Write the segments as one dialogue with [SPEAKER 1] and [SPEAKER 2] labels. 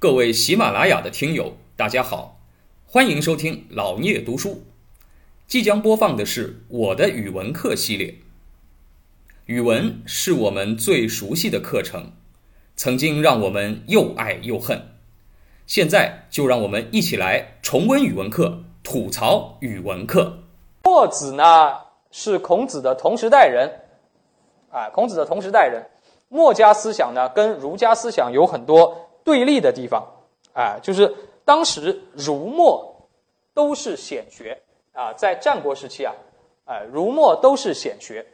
[SPEAKER 1] 各位喜马拉雅的听友，大家好，欢迎收听老聂读书。即将播放的是我的语文课系列。语文是我们最熟悉的课程，曾经让我们又爱又恨。现在就让我们一起来重温语文课，吐槽语文课。
[SPEAKER 2] 墨子呢是孔子的同时代人，啊，孔子的同时代人。墨家思想呢跟儒家思想有很多对立的地方，啊，就是当时儒墨都是显学啊，在战国时期啊，哎，儒墨都是显学，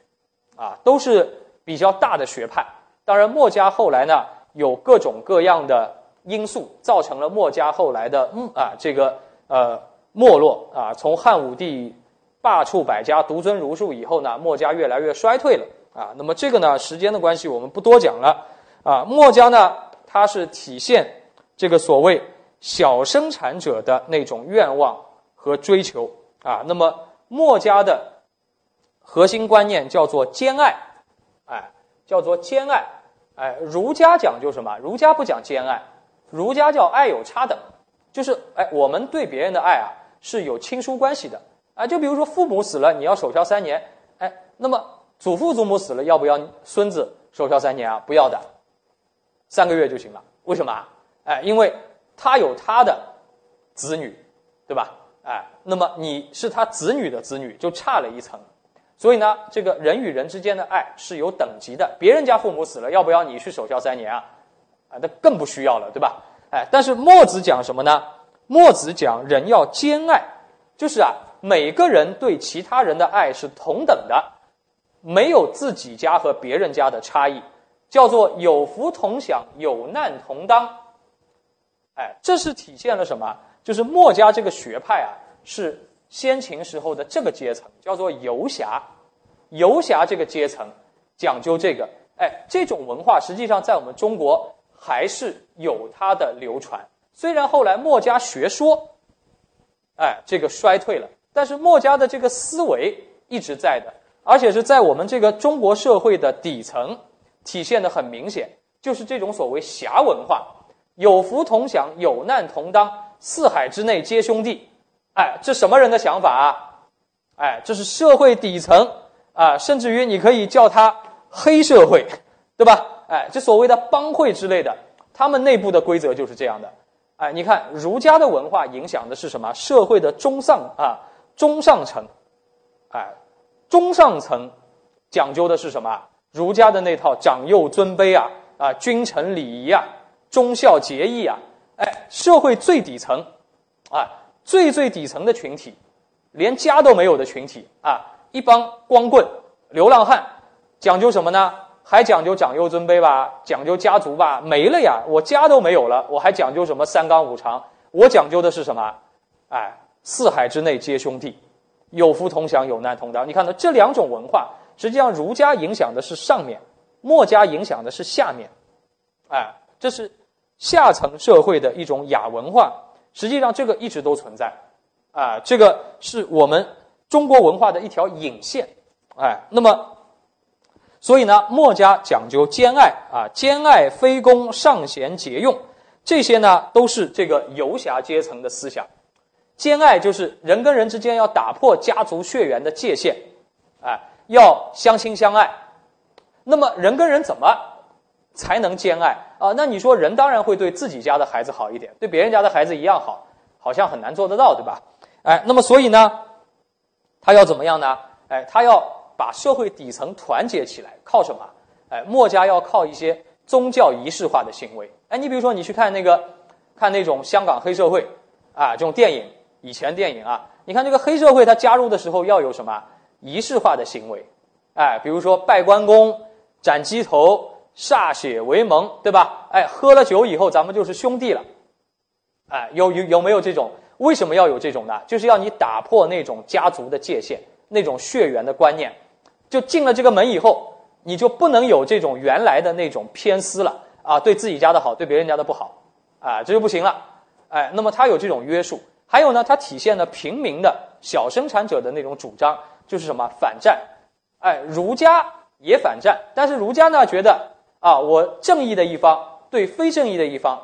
[SPEAKER 2] 啊，都是比较大的学派。当然，墨家后来呢有各种各样的因素，造成了墨家后来的嗯啊这个呃没落啊，从汉武帝罢黜百家，独尊儒术以后呢，墨家越来越衰退了。啊，那么这个呢，时间的关系，我们不多讲了。啊，墨家呢，它是体现这个所谓小生产者的那种愿望和追求。啊，那么墨家的核心观念叫做兼爱，哎，叫做兼爱。哎，儒家讲究什么？儒家不讲兼爱，儒家叫爱有差等，就是哎，我们对别人的爱啊是有亲疏关系的。啊，就比如说父母死了，你要守孝三年，哎，那么。祖父祖母死了，要不要孙子守孝三年啊？不要的，三个月就行了。为什么啊？哎，因为他有他的子女，对吧？哎，那么你是他子女的子女，就差了一层。所以呢，这个人与人之间的爱是有等级的。别人家父母死了，要不要你去守孝三年啊？啊，那更不需要了，对吧？哎，但是墨子讲什么呢？墨子讲人要兼爱，就是啊，每个人对其他人的爱是同等的。没有自己家和别人家的差异，叫做有福同享，有难同当。哎，这是体现了什么？就是墨家这个学派啊，是先秦时候的这个阶层，叫做游侠。游侠这个阶层讲究这个，哎，这种文化实际上在我们中国还是有它的流传。虽然后来墨家学说，哎，这个衰退了，但是墨家的这个思维一直在的。而且是在我们这个中国社会的底层体现的很明显，就是这种所谓侠文化，有福同享，有难同当，四海之内皆兄弟。哎，这什么人的想法啊？哎，这是社会底层啊，甚至于你可以叫他黑社会，对吧？哎，这所谓的帮会之类的，他们内部的规则就是这样的。哎，你看儒家的文化影响的是什么？社会的中上啊，中上层，哎。中上层讲究的是什么？儒家的那套长幼尊卑啊，啊，君臣礼仪啊，忠孝节义啊，哎，社会最底层，啊，最最底层的群体，连家都没有的群体啊，一帮光棍、流浪汉，讲究什么呢？还讲究长幼尊卑吧，讲究家族吧，没了呀，我家都没有了，我还讲究什么三纲五常？我讲究的是什么？哎，四海之内皆兄弟。有福同享，有难同当。你看到这两种文化，实际上儒家影响的是上面，墨家影响的是下面，哎，这是下层社会的一种雅文化。实际上，这个一直都存在，啊，这个是我们中国文化的一条引线，哎，那么，所以呢，墨家讲究兼爱啊，兼爱非攻，尚贤节用，这些呢，都是这个游侠阶层的思想。兼爱就是人跟人之间要打破家族血缘的界限，哎，要相亲相爱。那么人跟人怎么才能兼爱啊？那你说人当然会对自己家的孩子好一点，对别人家的孩子一样好，好像很难做得到，对吧？哎，那么所以呢，他要怎么样呢？哎，他要把社会底层团结起来，靠什么？哎，墨家要靠一些宗教仪式化的行为。哎，你比如说你去看那个看那种香港黑社会啊，这种电影。以前电影啊，你看这个黑社会，他加入的时候要有什么仪式化的行为，哎，比如说拜关公、斩鸡头、歃血为盟，对吧？哎，喝了酒以后，咱们就是兄弟了，哎，有有有没有这种？为什么要有这种呢？就是要你打破那种家族的界限，那种血缘的观念，就进了这个门以后，你就不能有这种原来的那种偏私了啊，对自己家的好，对别人家的不好，啊，这就不行了，哎，那么他有这种约束。还有呢，它体现了平民的小生产者的那种主张，就是什么反战，哎，儒家也反战，但是儒家呢觉得啊，我正义的一方对非正义的一方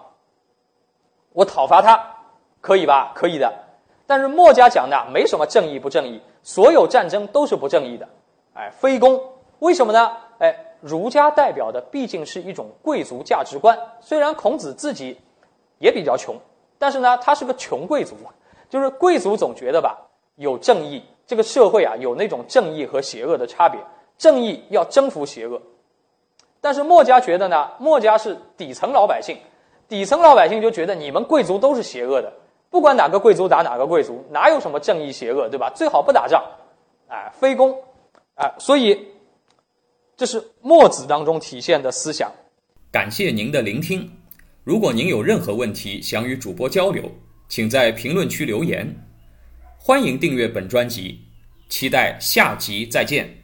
[SPEAKER 2] 我讨伐他，可以吧？可以的。但是墨家讲的没什么正义不正义，所有战争都是不正义的。哎，非攻，为什么呢？哎，儒家代表的毕竟是一种贵族价值观。虽然孔子自己也比较穷，但是呢，他是个穷贵族，就是贵族总觉得吧，有正义，这个社会啊有那种正义和邪恶的差别，正义要征服邪恶。但是墨家觉得呢，墨家是底层老百姓。底层老百姓就觉得你们贵族都是邪恶的，不管哪个贵族打哪个贵族，哪有什么正义邪恶，对吧？最好不打仗，哎，非攻，哎，所以这是墨子当中体现的思想。
[SPEAKER 1] 感谢您的聆听，如果您有任何问题想与主播交流，请在评论区留言。欢迎订阅本专辑，期待下集再见。